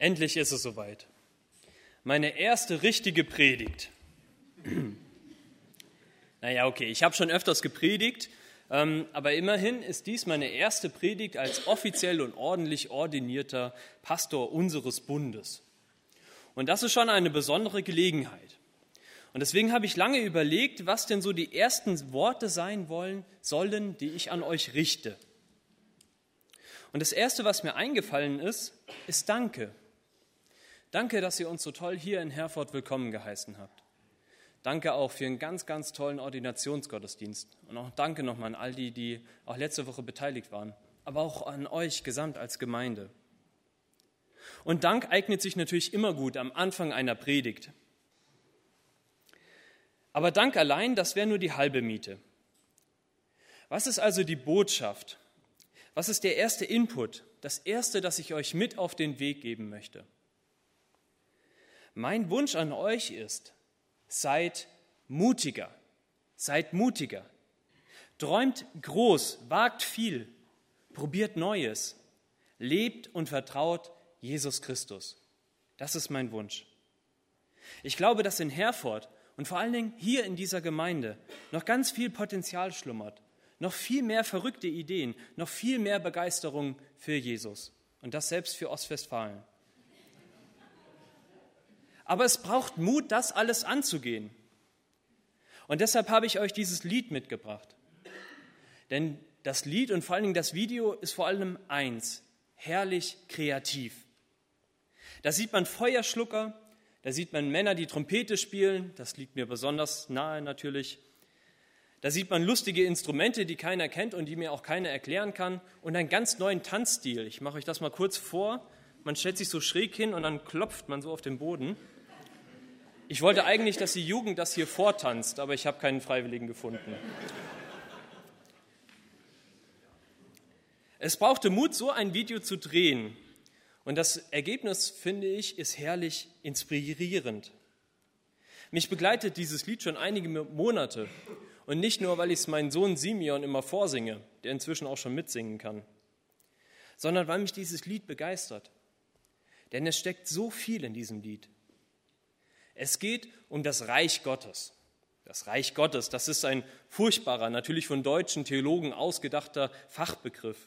Endlich ist es soweit. Meine erste richtige Predigt. naja, okay, ich habe schon öfters gepredigt, ähm, aber immerhin ist dies meine erste Predigt als offiziell und ordentlich ordinierter Pastor unseres Bundes. Und das ist schon eine besondere Gelegenheit. Und deswegen habe ich lange überlegt, was denn so die ersten Worte sein wollen, sollen, die ich an euch richte. Und das Erste, was mir eingefallen ist, ist Danke. Danke, dass ihr uns so toll hier in Herford willkommen geheißen habt. Danke auch für einen ganz, ganz tollen Ordinationsgottesdienst. Und auch danke nochmal an all die, die auch letzte Woche beteiligt waren, aber auch an euch gesamt als Gemeinde. Und Dank eignet sich natürlich immer gut am Anfang einer Predigt. Aber Dank allein, das wäre nur die halbe Miete. Was ist also die Botschaft? Was ist der erste Input, das erste, das ich euch mit auf den Weg geben möchte? Mein Wunsch an euch ist, seid mutiger, seid mutiger. Träumt groß, wagt viel, probiert Neues, lebt und vertraut Jesus Christus. Das ist mein Wunsch. Ich glaube, dass in Herford und vor allen Dingen hier in dieser Gemeinde noch ganz viel Potenzial schlummert, noch viel mehr verrückte Ideen, noch viel mehr Begeisterung für Jesus und das selbst für Ostwestfalen. Aber es braucht Mut, das alles anzugehen. Und deshalb habe ich euch dieses Lied mitgebracht. Denn das Lied und vor allen Dingen das Video ist vor allem eins, herrlich kreativ. Da sieht man Feuerschlucker, da sieht man Männer, die Trompete spielen, das liegt mir besonders nahe natürlich. Da sieht man lustige Instrumente, die keiner kennt und die mir auch keiner erklären kann und einen ganz neuen Tanzstil. Ich mache euch das mal kurz vor. Man stellt sich so schräg hin und dann klopft man so auf den Boden. Ich wollte eigentlich, dass die Jugend das hier vortanzt, aber ich habe keinen Freiwilligen gefunden. Es brauchte Mut, so ein Video zu drehen. Und das Ergebnis, finde ich, ist herrlich inspirierend. Mich begleitet dieses Lied schon einige Monate. Und nicht nur, weil ich es meinen Sohn Simeon immer vorsinge, der inzwischen auch schon mitsingen kann, sondern weil mich dieses Lied begeistert. Denn es steckt so viel in diesem Lied. Es geht um das Reich Gottes. Das Reich Gottes, das ist ein furchtbarer, natürlich von deutschen Theologen ausgedachter Fachbegriff.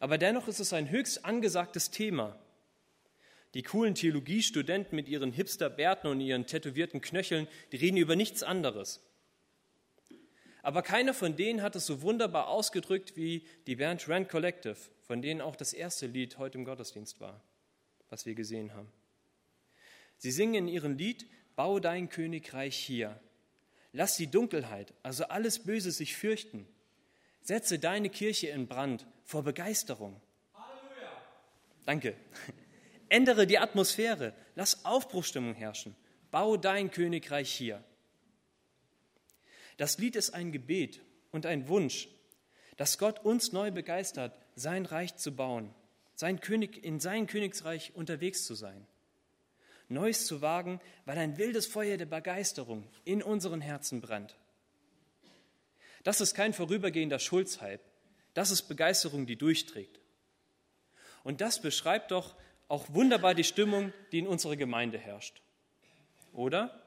Aber dennoch ist es ein höchst angesagtes Thema. Die coolen Theologiestudenten mit ihren Hipsterbärten und ihren tätowierten Knöcheln, die reden über nichts anderes. Aber keiner von denen hat es so wunderbar ausgedrückt wie die Bernd Rand Collective, von denen auch das erste Lied heute im Gottesdienst war, was wir gesehen haben. Sie singen in ihrem Lied, Bau dein Königreich hier. Lass die Dunkelheit, also alles Böse, sich fürchten. Setze deine Kirche in Brand vor Begeisterung. Halleluja. Danke. Ändere die Atmosphäre. Lass Aufbruchstimmung herrschen. Bau dein Königreich hier. Das Lied ist ein Gebet und ein Wunsch, dass Gott uns neu begeistert, sein Reich zu bauen, sein König, in sein Königsreich unterwegs zu sein. Neues zu wagen, weil ein wildes Feuer der Begeisterung in unseren Herzen brennt. Das ist kein vorübergehender Schulzhype, das ist Begeisterung, die durchträgt. Und das beschreibt doch auch wunderbar die Stimmung, die in unserer Gemeinde herrscht. Oder?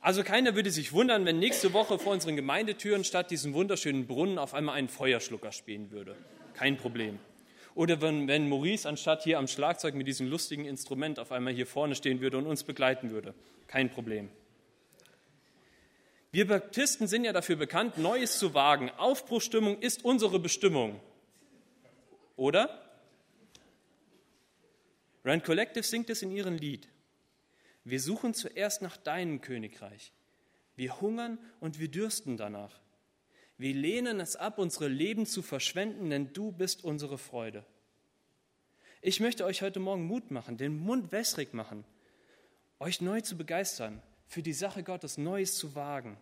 Also keiner würde sich wundern, wenn nächste Woche vor unseren Gemeindetüren statt diesem wunderschönen Brunnen auf einmal ein Feuerschlucker spielen würde. Kein Problem. Oder wenn, wenn Maurice anstatt hier am Schlagzeug mit diesem lustigen Instrument auf einmal hier vorne stehen würde und uns begleiten würde. Kein Problem. Wir Baptisten sind ja dafür bekannt, Neues zu wagen. Aufbruchstimmung ist unsere Bestimmung. Oder? Rand Collective singt es in ihrem Lied. Wir suchen zuerst nach deinem Königreich. Wir hungern und wir dürsten danach. Wir lehnen es ab, unsere Leben zu verschwenden, denn du bist unsere Freude. Ich möchte euch heute Morgen Mut machen, den Mund wässrig machen, euch neu zu begeistern, für die Sache Gottes Neues zu wagen,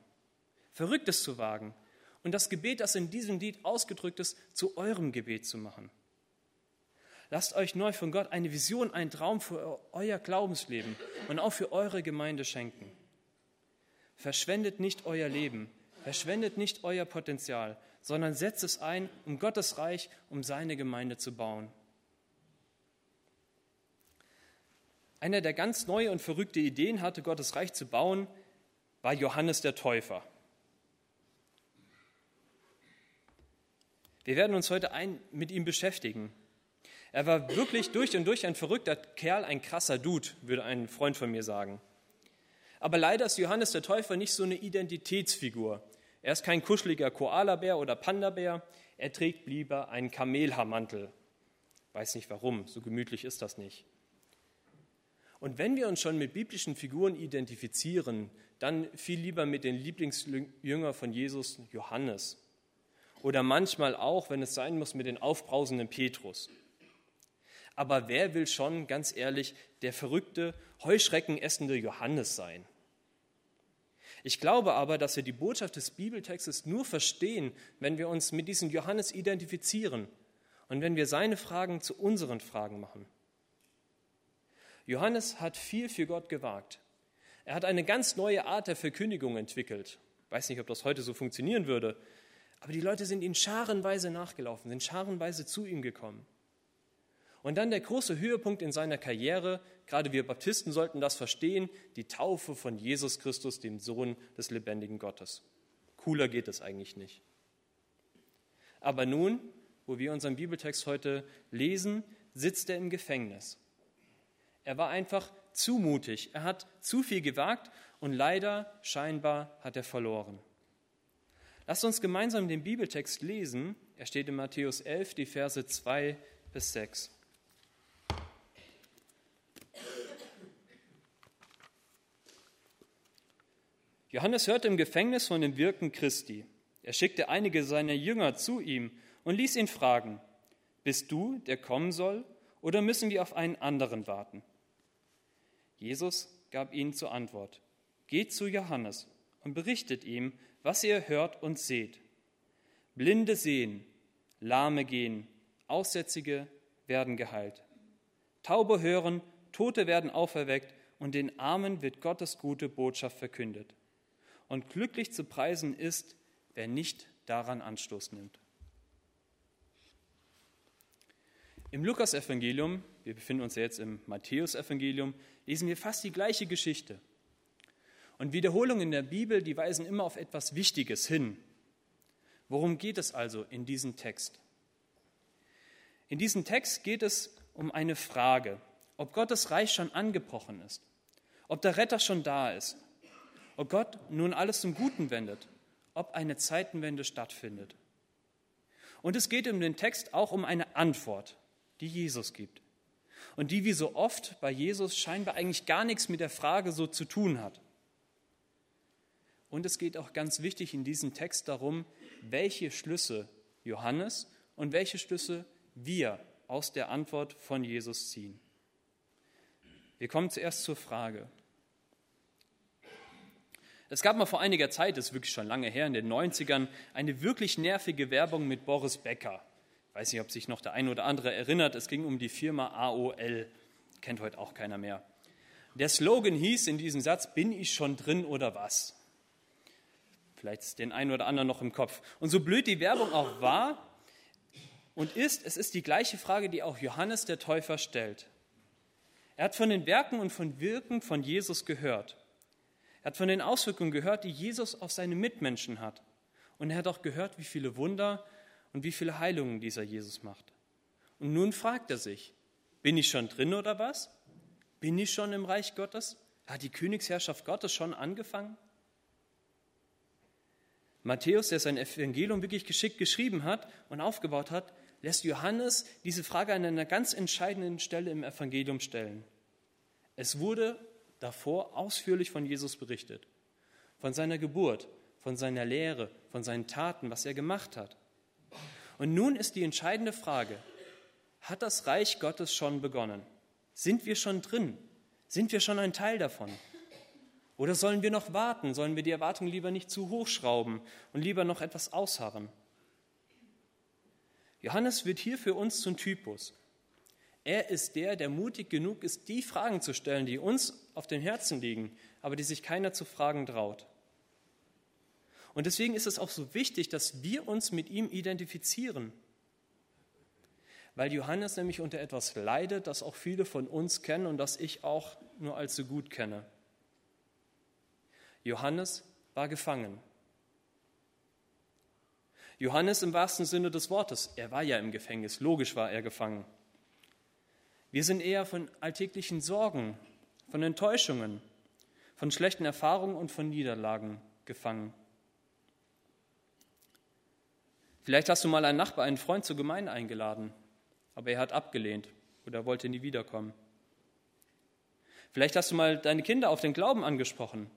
Verrücktes zu wagen und das Gebet, das in diesem Lied ausgedrückt ist, zu eurem Gebet zu machen. Lasst euch neu von Gott eine Vision, einen Traum für euer Glaubensleben und auch für eure Gemeinde schenken. Verschwendet nicht euer Leben, Verschwendet nicht euer Potenzial, sondern setzt es ein, um Gottes Reich, um seine Gemeinde zu bauen. Einer, der ganz neue und verrückte Ideen hatte, Gottes Reich zu bauen, war Johannes der Täufer. Wir werden uns heute ein, mit ihm beschäftigen. Er war wirklich durch und durch ein verrückter Kerl, ein krasser Dude, würde ein Freund von mir sagen. Aber leider ist Johannes der Täufer nicht so eine Identitätsfigur. Er ist kein kuscheliger Koalabär oder Pandabär. Er trägt lieber einen Kamelhaarmantel. Weiß nicht warum, so gemütlich ist das nicht. Und wenn wir uns schon mit biblischen Figuren identifizieren, dann viel lieber mit den Lieblingsjünger von Jesus, Johannes. Oder manchmal auch, wenn es sein muss, mit den aufbrausenden Petrus. Aber wer will schon, ganz ehrlich, der verrückte, Heuschrecken essende Johannes sein? Ich glaube aber, dass wir die Botschaft des Bibeltextes nur verstehen, wenn wir uns mit diesem Johannes identifizieren und wenn wir seine Fragen zu unseren Fragen machen. Johannes hat viel für Gott gewagt. Er hat eine ganz neue Art der Verkündigung entwickelt. Ich weiß nicht, ob das heute so funktionieren würde, aber die Leute sind ihm scharenweise nachgelaufen, sind scharenweise zu ihm gekommen. Und dann der große Höhepunkt in seiner Karriere, gerade wir Baptisten sollten das verstehen, die Taufe von Jesus Christus, dem Sohn des lebendigen Gottes. Cooler geht es eigentlich nicht. Aber nun, wo wir unseren Bibeltext heute lesen, sitzt er im Gefängnis. Er war einfach zu mutig, er hat zu viel gewagt und leider scheinbar hat er verloren. Lasst uns gemeinsam den Bibeltext lesen. Er steht in Matthäus 11, die Verse 2 bis 6. Johannes hörte im Gefängnis von dem Wirken Christi. Er schickte einige seiner Jünger zu ihm und ließ ihn fragen, bist du, der kommen soll, oder müssen wir auf einen anderen warten? Jesus gab ihnen zur Antwort, geht zu Johannes und berichtet ihm, was ihr hört und seht. Blinde sehen, Lahme gehen, Aussätzige werden geheilt. Taube hören, Tote werden auferweckt und den Armen wird Gottes gute Botschaft verkündet und glücklich zu preisen ist, wer nicht daran Anstoß nimmt. Im Lukasevangelium, wir befinden uns jetzt im Matthäusevangelium, lesen wir fast die gleiche Geschichte. Und Wiederholungen in der Bibel, die weisen immer auf etwas Wichtiges hin. Worum geht es also in diesem Text? In diesem Text geht es um eine Frage, ob Gottes Reich schon angebrochen ist, ob der Retter schon da ist ob Gott nun alles zum Guten wendet, ob eine Zeitenwende stattfindet. Und es geht in dem Text auch um eine Antwort, die Jesus gibt. Und die wie so oft bei Jesus scheinbar eigentlich gar nichts mit der Frage so zu tun hat. Und es geht auch ganz wichtig in diesem Text darum, welche Schlüsse Johannes und welche Schlüsse wir aus der Antwort von Jesus ziehen. Wir kommen zuerst zur Frage, es gab mal vor einiger Zeit, das ist wirklich schon lange her, in den 90ern, eine wirklich nervige Werbung mit Boris Becker. Ich weiß nicht, ob sich noch der ein oder andere erinnert. Es ging um die Firma AOL. Kennt heute auch keiner mehr. Der Slogan hieß in diesem Satz, bin ich schon drin oder was? Vielleicht ist den einen oder anderen noch im Kopf. Und so blöd die Werbung auch war und ist, es ist die gleiche Frage, die auch Johannes der Täufer stellt. Er hat von den Werken und von Wirken von Jesus gehört. Er hat von den Auswirkungen gehört, die Jesus auf seine Mitmenschen hat. Und er hat auch gehört, wie viele Wunder und wie viele Heilungen dieser Jesus macht. Und nun fragt er sich, bin ich schon drin oder was? Bin ich schon im Reich Gottes? Hat die Königsherrschaft Gottes schon angefangen? Matthäus, der sein Evangelium wirklich geschickt geschrieben hat und aufgebaut hat, lässt Johannes diese Frage an einer ganz entscheidenden Stelle im Evangelium stellen. Es wurde davor ausführlich von Jesus berichtet. Von seiner Geburt, von seiner Lehre, von seinen Taten, was er gemacht hat. Und nun ist die entscheidende Frage, hat das Reich Gottes schon begonnen? Sind wir schon drin? Sind wir schon ein Teil davon? Oder sollen wir noch warten? Sollen wir die Erwartung lieber nicht zu hoch schrauben und lieber noch etwas ausharren? Johannes wird hier für uns zum Typus. Er ist der, der mutig genug ist, die Fragen zu stellen, die uns auf den Herzen liegen, aber die sich keiner zu fragen traut. Und deswegen ist es auch so wichtig, dass wir uns mit ihm identifizieren. weil Johannes nämlich unter etwas leidet, das auch viele von uns kennen und das ich auch nur allzu gut kenne. Johannes war gefangen. Johannes im wahrsten Sinne des Wortes, er war ja im Gefängnis, logisch war er gefangen. Wir sind eher von alltäglichen Sorgen, von Enttäuschungen, von schlechten Erfahrungen und von Niederlagen gefangen. Vielleicht hast du mal einen Nachbar, einen Freund zur Gemeinde eingeladen, aber er hat abgelehnt oder wollte nie wiederkommen. Vielleicht hast du mal deine Kinder auf den Glauben angesprochen,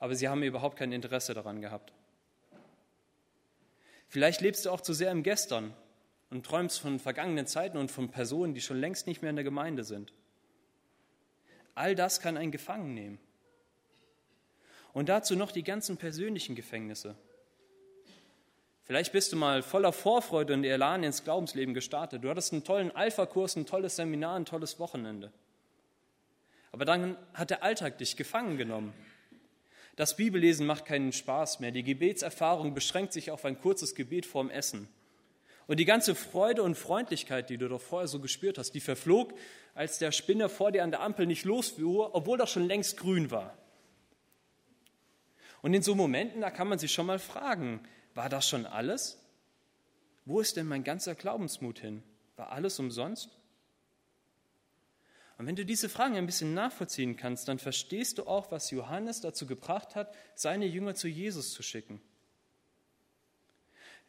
aber sie haben überhaupt kein Interesse daran gehabt. Vielleicht lebst du auch zu sehr im Gestern und träumst von vergangenen Zeiten und von Personen, die schon längst nicht mehr in der Gemeinde sind. All das kann einen gefangen nehmen. Und dazu noch die ganzen persönlichen Gefängnisse. Vielleicht bist du mal voller Vorfreude und Elan ins Glaubensleben gestartet. Du hattest einen tollen Alpha-Kurs, ein tolles Seminar, ein tolles Wochenende. Aber dann hat der Alltag dich gefangen genommen das Bibellesen macht keinen Spaß mehr. Die Gebetserfahrung beschränkt sich auf ein kurzes Gebet vorm Essen. Und die ganze Freude und Freundlichkeit, die du doch vorher so gespürt hast, die verflog, als der Spinner vor dir an der Ampel nicht losfuhr, obwohl doch schon längst grün war. Und in so Momenten, da kann man sich schon mal fragen, war das schon alles? Wo ist denn mein ganzer Glaubensmut hin? War alles umsonst? Und wenn du diese Fragen ein bisschen nachvollziehen kannst, dann verstehst du auch, was Johannes dazu gebracht hat, seine Jünger zu Jesus zu schicken.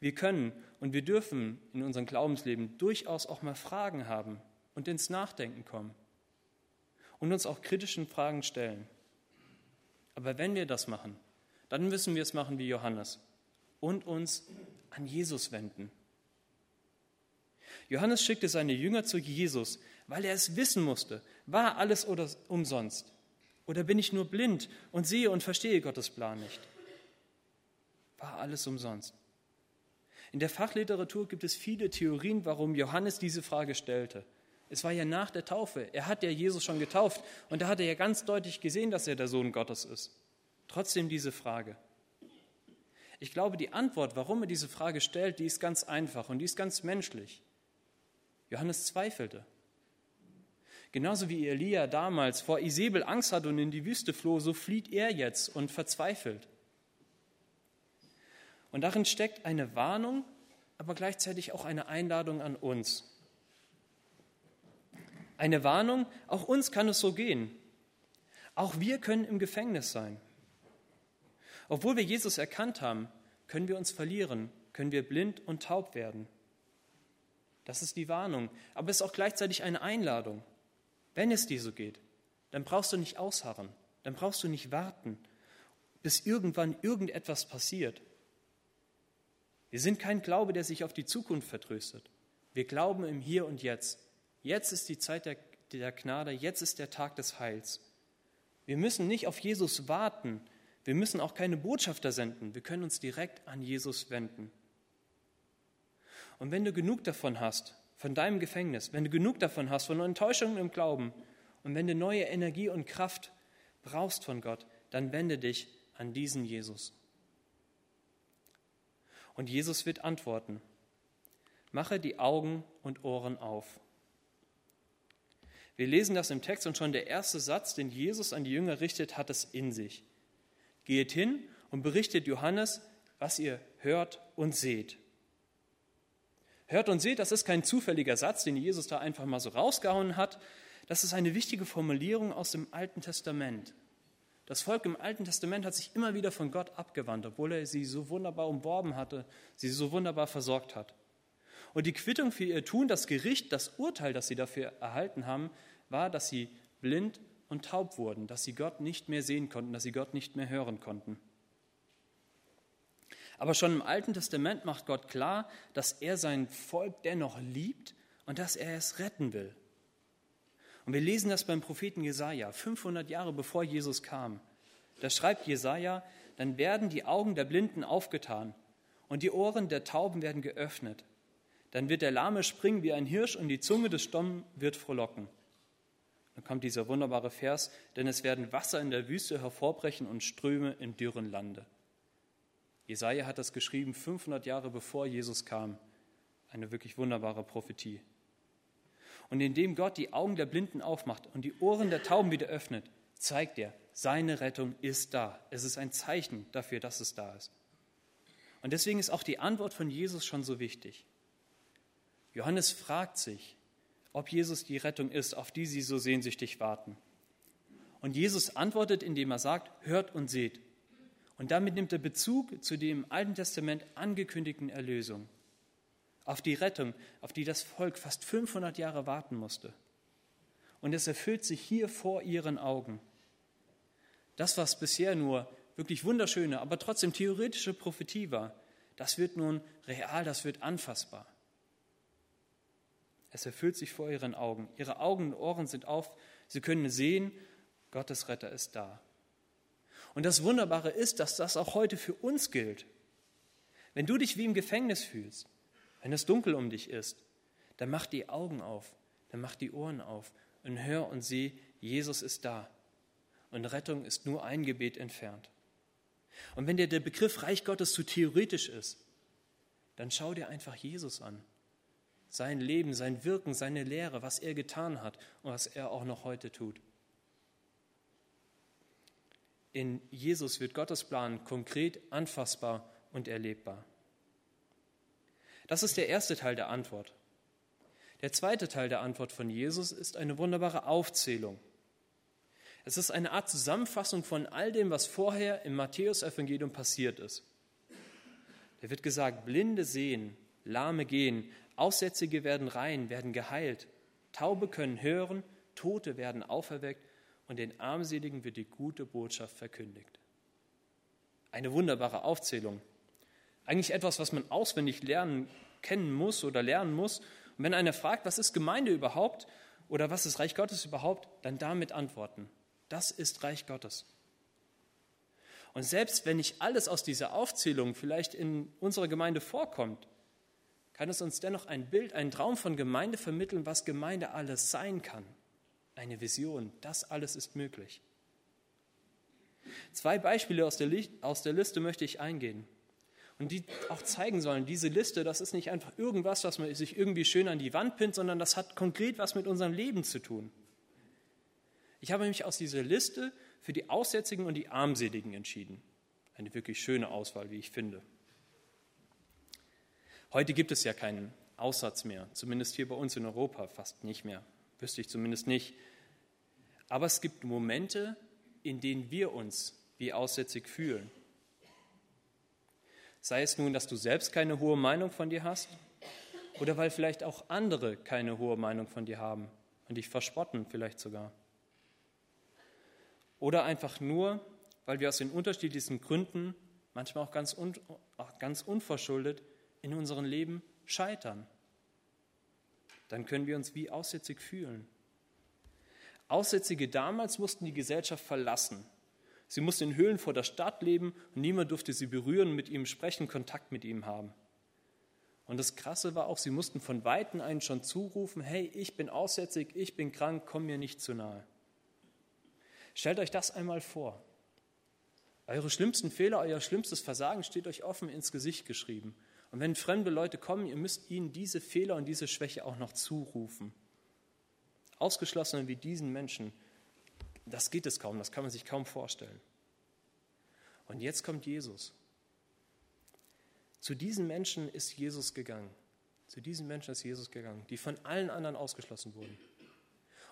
Wir können und wir dürfen in unserem Glaubensleben durchaus auch mal Fragen haben und ins Nachdenken kommen und uns auch kritischen Fragen stellen. Aber wenn wir das machen, dann müssen wir es machen wie Johannes und uns an Jesus wenden. Johannes schickte seine Jünger zu Jesus, weil er es wissen musste. War alles oder umsonst? Oder bin ich nur blind und sehe und verstehe Gottes Plan nicht? War alles umsonst? In der Fachliteratur gibt es viele Theorien, warum Johannes diese Frage stellte. Es war ja nach der Taufe. Er hat ja Jesus schon getauft und da hat er ja ganz deutlich gesehen, dass er der Sohn Gottes ist. Trotzdem diese Frage. Ich glaube, die Antwort, warum er diese Frage stellt, die ist ganz einfach und die ist ganz menschlich. Johannes zweifelte. Genauso wie Elia damals vor Isabel Angst hat und in die Wüste floh, so flieht er jetzt und verzweifelt. Und darin steckt eine Warnung, aber gleichzeitig auch eine Einladung an uns. Eine Warnung, auch uns kann es so gehen. Auch wir können im Gefängnis sein. Obwohl wir Jesus erkannt haben, können wir uns verlieren, können wir blind und taub werden. Das ist die Warnung, aber es ist auch gleichzeitig eine Einladung. Wenn es dir so geht, dann brauchst du nicht ausharren, dann brauchst du nicht warten, bis irgendwann irgendetwas passiert. Wir sind kein Glaube, der sich auf die Zukunft vertröstet. Wir glauben im Hier und Jetzt. Jetzt ist die Zeit der, der Gnade, jetzt ist der Tag des Heils. Wir müssen nicht auf Jesus warten, wir müssen auch keine Botschafter senden, wir können uns direkt an Jesus wenden. Und wenn du genug davon hast, von deinem Gefängnis, wenn du genug davon hast, von Enttäuschungen im Glauben und wenn du neue Energie und Kraft brauchst von Gott, dann wende dich an diesen Jesus. Und Jesus wird antworten. Mache die Augen und Ohren auf. Wir lesen das im Text und schon der erste Satz, den Jesus an die Jünger richtet, hat es in sich. Geht hin und berichtet Johannes, was ihr hört und seht. Hört und seht, das ist kein zufälliger Satz, den Jesus da einfach mal so rausgehauen hat. Das ist eine wichtige Formulierung aus dem Alten Testament. Das Volk im Alten Testament hat sich immer wieder von Gott abgewandt, obwohl er sie so wunderbar umworben hatte, sie so wunderbar versorgt hat. Und die Quittung für ihr Tun, das Gericht, das Urteil, das sie dafür erhalten haben, war, dass sie blind und taub wurden, dass sie Gott nicht mehr sehen konnten, dass sie Gott nicht mehr hören konnten. Aber schon im Alten Testament macht Gott klar, dass er sein Volk dennoch liebt und dass er es retten will. Und wir lesen das beim Propheten Jesaja, 500 Jahre bevor Jesus kam. Da schreibt Jesaja: Dann werden die Augen der Blinden aufgetan und die Ohren der Tauben werden geöffnet. Dann wird der Lahme springen wie ein Hirsch und die Zunge des Stommen wird frohlocken. Dann kommt dieser wunderbare Vers: Denn es werden Wasser in der Wüste hervorbrechen und Ströme im dürren Lande. Jesaja hat das geschrieben 500 Jahre bevor Jesus kam. Eine wirklich wunderbare Prophetie. Und indem Gott die Augen der Blinden aufmacht und die Ohren der Tauben wieder öffnet, zeigt er, seine Rettung ist da. Es ist ein Zeichen dafür, dass es da ist. Und deswegen ist auch die Antwort von Jesus schon so wichtig. Johannes fragt sich, ob Jesus die Rettung ist, auf die sie so sehnsüchtig warten. Und Jesus antwortet, indem er sagt, hört und seht. Und damit nimmt er Bezug zu dem im Alten Testament angekündigten Erlösung, auf die Rettung, auf die das Volk fast 500 Jahre warten musste. Und es erfüllt sich hier vor ihren Augen. Das, was bisher nur wirklich wunderschöne, aber trotzdem theoretische Prophetie war, das wird nun real, das wird anfassbar. Es erfüllt sich vor ihren Augen. Ihre Augen und Ohren sind auf, sie können sehen, Gottes Retter ist da. Und das Wunderbare ist, dass das auch heute für uns gilt. Wenn du dich wie im Gefängnis fühlst, wenn es dunkel um dich ist, dann mach die Augen auf, dann mach die Ohren auf und hör und sieh, Jesus ist da. Und Rettung ist nur ein Gebet entfernt. Und wenn dir der Begriff Reich Gottes zu theoretisch ist, dann schau dir einfach Jesus an. Sein Leben, sein Wirken, seine Lehre, was er getan hat und was er auch noch heute tut. In Jesus wird Gottes Plan konkret, anfassbar und erlebbar. Das ist der erste Teil der Antwort. Der zweite Teil der Antwort von Jesus ist eine wunderbare Aufzählung. Es ist eine Art Zusammenfassung von all dem, was vorher im Matthäusevangelium passiert ist. Da wird gesagt, Blinde sehen, Lahme gehen, Aussätzige werden rein, werden geheilt, Taube können hören, Tote werden auferweckt und den Armseligen wird die gute Botschaft verkündigt. Eine wunderbare Aufzählung. Eigentlich etwas, was man auswendig lernen, kennen muss oder lernen muss. Und wenn einer fragt, was ist Gemeinde überhaupt oder was ist Reich Gottes überhaupt, dann damit antworten. Das ist Reich Gottes. Und selbst wenn nicht alles aus dieser Aufzählung vielleicht in unserer Gemeinde vorkommt, kann es uns dennoch ein Bild, einen Traum von Gemeinde vermitteln, was Gemeinde alles sein kann eine Vision. Das alles ist möglich. Zwei Beispiele aus der, aus der Liste möchte ich eingehen. Und die auch zeigen sollen, diese Liste, das ist nicht einfach irgendwas, was man sich irgendwie schön an die Wand pinnt, sondern das hat konkret was mit unserem Leben zu tun. Ich habe mich aus dieser Liste für die Aussätzigen und die Armseligen entschieden. Eine wirklich schöne Auswahl, wie ich finde. Heute gibt es ja keinen Aussatz mehr, zumindest hier bei uns in Europa fast nicht mehr. Wüsste ich zumindest nicht. Aber es gibt Momente, in denen wir uns wie aussätzig fühlen. Sei es nun, dass du selbst keine hohe Meinung von dir hast oder weil vielleicht auch andere keine hohe Meinung von dir haben und dich verspotten vielleicht sogar. Oder einfach nur, weil wir aus den unterschiedlichsten Gründen, manchmal auch ganz, un, auch ganz unverschuldet, in unserem Leben scheitern dann können wir uns wie aussätzig fühlen. Aussätzige damals mussten die Gesellschaft verlassen. Sie mussten in Höhlen vor der Stadt leben und niemand durfte sie berühren, mit ihm sprechen, Kontakt mit ihm haben. Und das Krasse war auch, sie mussten von Weitem einen schon zurufen, hey, ich bin aussätzig, ich bin krank, komm mir nicht zu nahe. Stellt euch das einmal vor. Eure schlimmsten Fehler, euer schlimmstes Versagen steht euch offen ins Gesicht geschrieben. Und wenn fremde Leute kommen, ihr müsst ihnen diese Fehler und diese Schwäche auch noch zurufen. Ausgeschlossene wie diesen Menschen, das geht es kaum, das kann man sich kaum vorstellen. Und jetzt kommt Jesus. Zu diesen Menschen ist Jesus gegangen. Zu diesen Menschen ist Jesus gegangen, die von allen anderen ausgeschlossen wurden.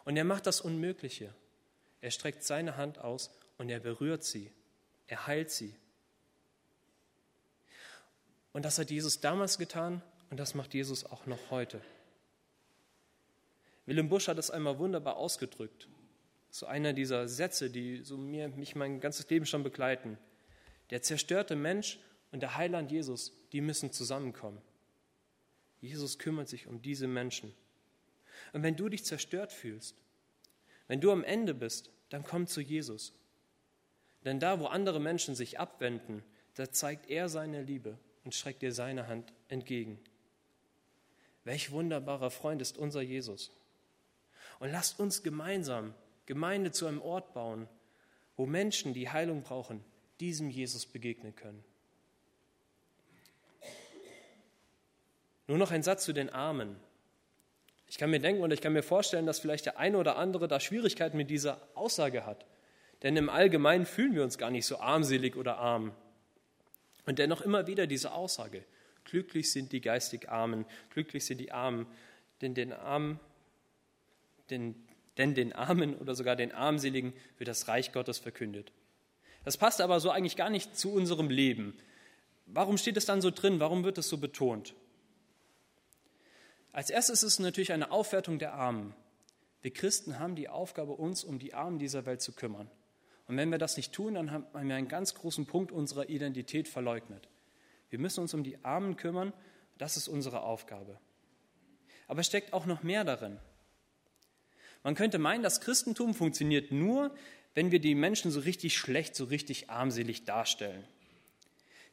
Und er macht das Unmögliche. Er streckt seine Hand aus und er berührt sie. Er heilt sie. Und das hat Jesus damals getan und das macht Jesus auch noch heute. Willem Busch hat es einmal wunderbar ausgedrückt. So einer dieser Sätze, die so mir, mich mein ganzes Leben schon begleiten. Der zerstörte Mensch und der Heiland Jesus, die müssen zusammenkommen. Jesus kümmert sich um diese Menschen. Und wenn du dich zerstört fühlst, wenn du am Ende bist, dann komm zu Jesus. Denn da, wo andere Menschen sich abwenden, da zeigt er seine Liebe und streckt dir seine Hand entgegen. Welch wunderbarer Freund ist unser Jesus. Und lasst uns gemeinsam Gemeinde zu einem Ort bauen, wo Menschen, die Heilung brauchen, diesem Jesus begegnen können. Nur noch ein Satz zu den Armen. Ich kann mir denken und ich kann mir vorstellen, dass vielleicht der eine oder andere da Schwierigkeiten mit dieser Aussage hat. Denn im Allgemeinen fühlen wir uns gar nicht so armselig oder arm. Und dennoch immer wieder diese Aussage, glücklich sind die geistig Armen, glücklich sind die Armen, denn den Armen, denn, denn den Armen oder sogar den Armseligen wird das Reich Gottes verkündet. Das passt aber so eigentlich gar nicht zu unserem Leben. Warum steht es dann so drin? Warum wird es so betont? Als erstes ist es natürlich eine Aufwertung der Armen. Wir Christen haben die Aufgabe, uns um die Armen dieser Welt zu kümmern. Und wenn wir das nicht tun, dann haben wir einen ganz großen Punkt unserer Identität verleugnet. Wir müssen uns um die Armen kümmern, das ist unsere Aufgabe. Aber es steckt auch noch mehr darin. Man könnte meinen, das Christentum funktioniert nur, wenn wir die Menschen so richtig schlecht, so richtig armselig darstellen.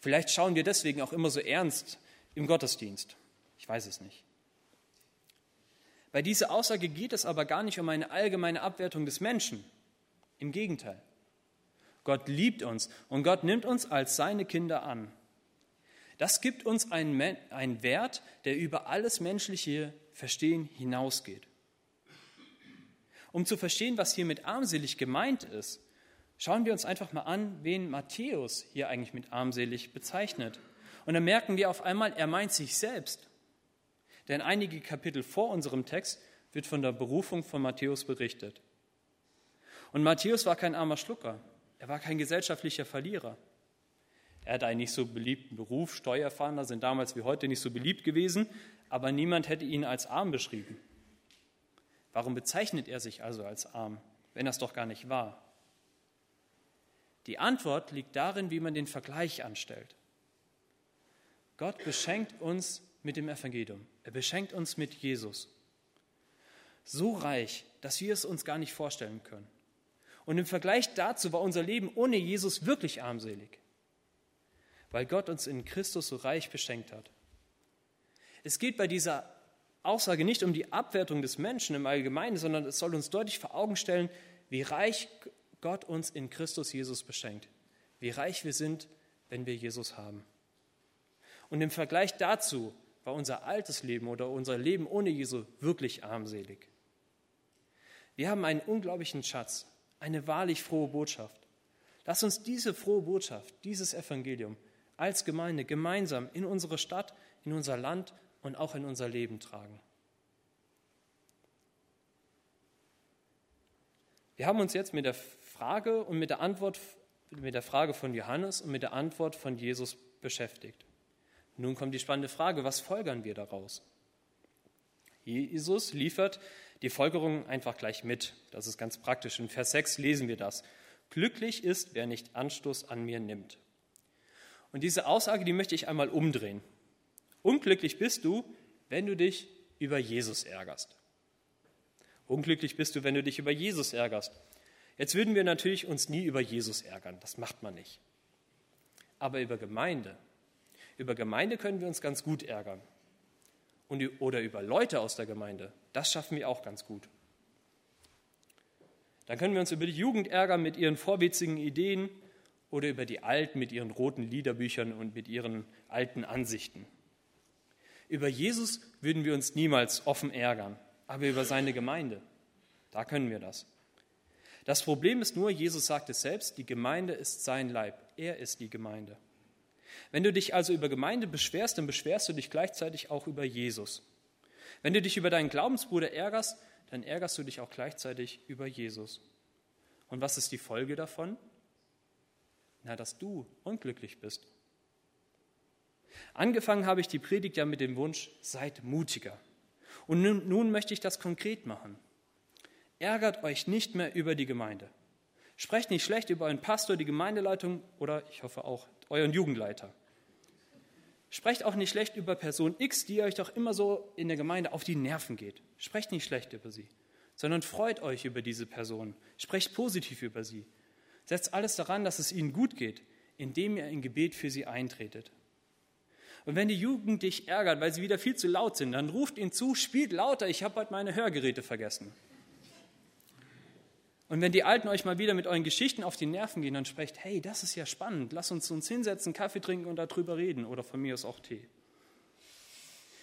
Vielleicht schauen wir deswegen auch immer so ernst im Gottesdienst. Ich weiß es nicht. Bei dieser Aussage geht es aber gar nicht um eine allgemeine Abwertung des Menschen. Im Gegenteil. Gott liebt uns und Gott nimmt uns als seine Kinder an. Das gibt uns einen, einen Wert, der über alles menschliche Verstehen hinausgeht. Um zu verstehen, was hier mit armselig gemeint ist, schauen wir uns einfach mal an, wen Matthäus hier eigentlich mit armselig bezeichnet. Und dann merken wir auf einmal, er meint sich selbst. Denn einige Kapitel vor unserem Text wird von der Berufung von Matthäus berichtet. Und Matthäus war kein armer Schlucker, er war kein gesellschaftlicher Verlierer. Er hatte einen nicht so beliebten Beruf, Steuerfahnder sind damals wie heute nicht so beliebt gewesen, aber niemand hätte ihn als arm beschrieben. Warum bezeichnet er sich also als arm, wenn es doch gar nicht war? Die Antwort liegt darin, wie man den Vergleich anstellt. Gott beschenkt uns mit dem Evangelium. Er beschenkt uns mit Jesus. So reich, dass wir es uns gar nicht vorstellen können. Und im Vergleich dazu war unser Leben ohne Jesus wirklich armselig, weil Gott uns in Christus so reich beschenkt hat. Es geht bei dieser Aussage nicht um die Abwertung des Menschen im Allgemeinen, sondern es soll uns deutlich vor Augen stellen, wie reich Gott uns in Christus Jesus beschenkt. Wie reich wir sind, wenn wir Jesus haben. Und im Vergleich dazu war unser altes Leben oder unser Leben ohne Jesu wirklich armselig. Wir haben einen unglaublichen Schatz, eine wahrlich frohe Botschaft. Lass uns diese frohe Botschaft, dieses Evangelium als Gemeinde gemeinsam in unsere Stadt, in unser Land und auch in unser Leben tragen. Wir haben uns jetzt mit der Frage und mit der Antwort, mit der Frage von Johannes und mit der Antwort von Jesus beschäftigt. Nun kommt die spannende Frage, was folgern wir daraus? Jesus liefert die Folgerung einfach gleich mit. Das ist ganz praktisch. In Vers 6 lesen wir das. Glücklich ist, wer nicht Anstoß an mir nimmt. Und diese Aussage, die möchte ich einmal umdrehen. Unglücklich bist du, wenn du dich über Jesus ärgerst. Unglücklich bist du, wenn du dich über Jesus ärgerst. Jetzt würden wir natürlich uns nie über Jesus ärgern, das macht man nicht. Aber über Gemeinde, über Gemeinde können wir uns ganz gut ärgern. Und, oder über Leute aus der Gemeinde, das schaffen wir auch ganz gut. Dann können wir uns über die Jugend ärgern mit ihren vorwitzigen Ideen oder über die Alten mit ihren roten Liederbüchern und mit ihren alten Ansichten. Über Jesus würden wir uns niemals offen ärgern, aber über seine Gemeinde, da können wir das. Das Problem ist nur, Jesus sagt es selbst, die Gemeinde ist sein Leib, er ist die Gemeinde. Wenn du dich also über Gemeinde beschwerst, dann beschwerst du dich gleichzeitig auch über Jesus. Wenn du dich über deinen Glaubensbruder ärgerst, dann ärgerst du dich auch gleichzeitig über Jesus. Und was ist die Folge davon? Na, dass du unglücklich bist. Angefangen habe ich die Predigt ja mit dem Wunsch, seid mutiger. Und nun, nun möchte ich das konkret machen. Ärgert euch nicht mehr über die Gemeinde. Sprecht nicht schlecht über euren Pastor, die Gemeindeleitung oder ich hoffe auch euren Jugendleiter. Sprecht auch nicht schlecht über Person X, die euch doch immer so in der Gemeinde auf die Nerven geht. Sprecht nicht schlecht über sie, sondern freut euch über diese Person. Sprecht positiv über sie. Setzt alles daran, dass es ihnen gut geht, indem ihr ein Gebet für sie eintretet. Und wenn die Jugend dich ärgert, weil sie wieder viel zu laut sind, dann ruft ihnen zu, spielt lauter, ich habe heute meine Hörgeräte vergessen. Und wenn die Alten euch mal wieder mit euren Geschichten auf die Nerven gehen, dann sprecht, hey, das ist ja spannend, lass uns uns hinsetzen, Kaffee trinken und darüber reden oder von mir aus auch Tee.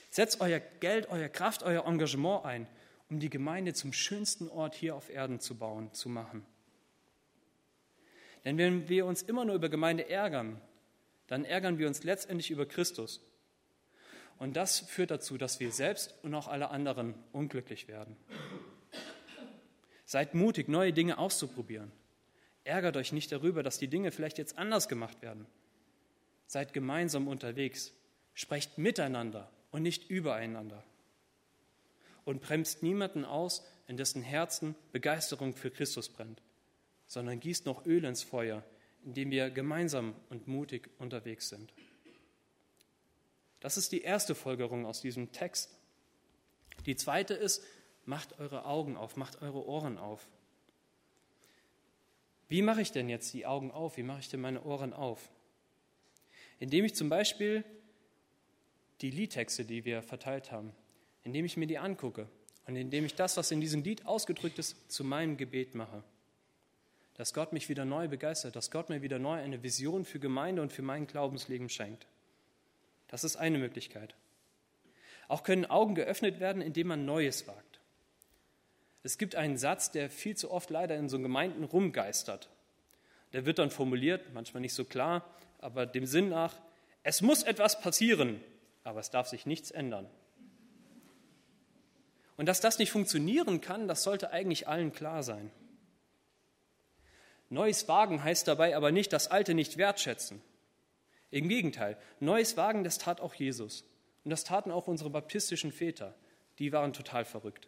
Setzt euer Geld, euer Kraft, euer Engagement ein, um die Gemeinde zum schönsten Ort hier auf Erden zu bauen, zu machen. Denn wenn wir uns immer nur über Gemeinde ärgern, dann ärgern wir uns letztendlich über Christus. Und das führt dazu, dass wir selbst und auch alle anderen unglücklich werden. Seid mutig, neue Dinge auszuprobieren. Ärgert euch nicht darüber, dass die Dinge vielleicht jetzt anders gemacht werden. Seid gemeinsam unterwegs. Sprecht miteinander und nicht übereinander. Und bremst niemanden aus, in dessen Herzen Begeisterung für Christus brennt, sondern gießt noch Öl ins Feuer, indem wir gemeinsam und mutig unterwegs sind. Das ist die erste Folgerung aus diesem Text. Die zweite ist, macht eure Augen auf, macht eure Ohren auf. Wie mache ich denn jetzt die Augen auf? Wie mache ich denn meine Ohren auf? Indem ich zum Beispiel die Liedtexte, die wir verteilt haben, indem ich mir die angucke und indem ich das, was in diesem Lied ausgedrückt ist, zu meinem Gebet mache. Dass Gott mich wieder neu begeistert, dass Gott mir wieder neu eine Vision für Gemeinde und für mein Glaubensleben schenkt. Das ist eine Möglichkeit. Auch können Augen geöffnet werden, indem man Neues wagt. Es gibt einen Satz, der viel zu oft leider in so Gemeinden rumgeistert. Der wird dann formuliert, manchmal nicht so klar, aber dem Sinn nach, es muss etwas passieren, aber es darf sich nichts ändern. Und dass das nicht funktionieren kann, das sollte eigentlich allen klar sein. Neues Wagen heißt dabei aber nicht das Alte nicht wertschätzen. Im Gegenteil, neues Wagen, das tat auch Jesus. Und das taten auch unsere baptistischen Väter. Die waren total verrückt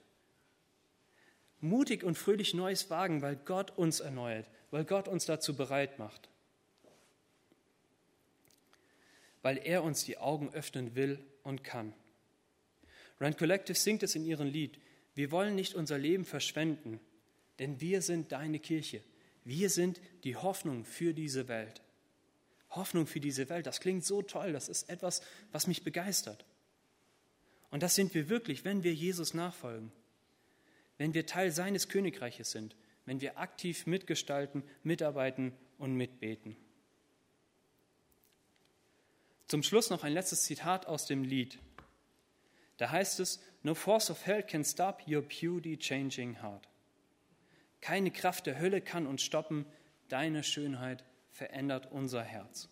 mutig und fröhlich Neues wagen, weil Gott uns erneuert, weil Gott uns dazu bereit macht, weil er uns die Augen öffnen will und kann. Rand Collective singt es in ihrem Lied, wir wollen nicht unser Leben verschwenden, denn wir sind deine Kirche. Wir sind die Hoffnung für diese Welt. Hoffnung für diese Welt, das klingt so toll, das ist etwas, was mich begeistert. Und das sind wir wirklich, wenn wir Jesus nachfolgen wenn wir Teil seines Königreiches sind, wenn wir aktiv mitgestalten, mitarbeiten und mitbeten. Zum Schluss noch ein letztes Zitat aus dem Lied. Da heißt es, No force of hell can stop your beauty changing heart. Keine Kraft der Hölle kann uns stoppen, deine Schönheit verändert unser Herz.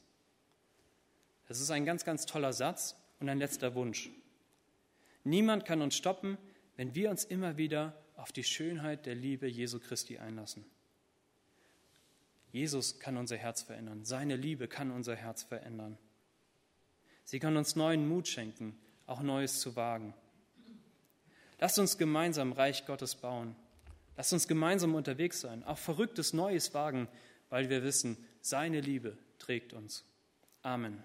Das ist ein ganz, ganz toller Satz und ein letzter Wunsch. Niemand kann uns stoppen, wenn wir uns immer wieder auf die Schönheit der Liebe Jesu Christi einlassen. Jesus kann unser Herz verändern. Seine Liebe kann unser Herz verändern. Sie kann uns neuen Mut schenken, auch Neues zu wagen. Lasst uns gemeinsam Reich Gottes bauen. Lasst uns gemeinsam unterwegs sein, auch verrücktes Neues wagen, weil wir wissen, seine Liebe trägt uns. Amen.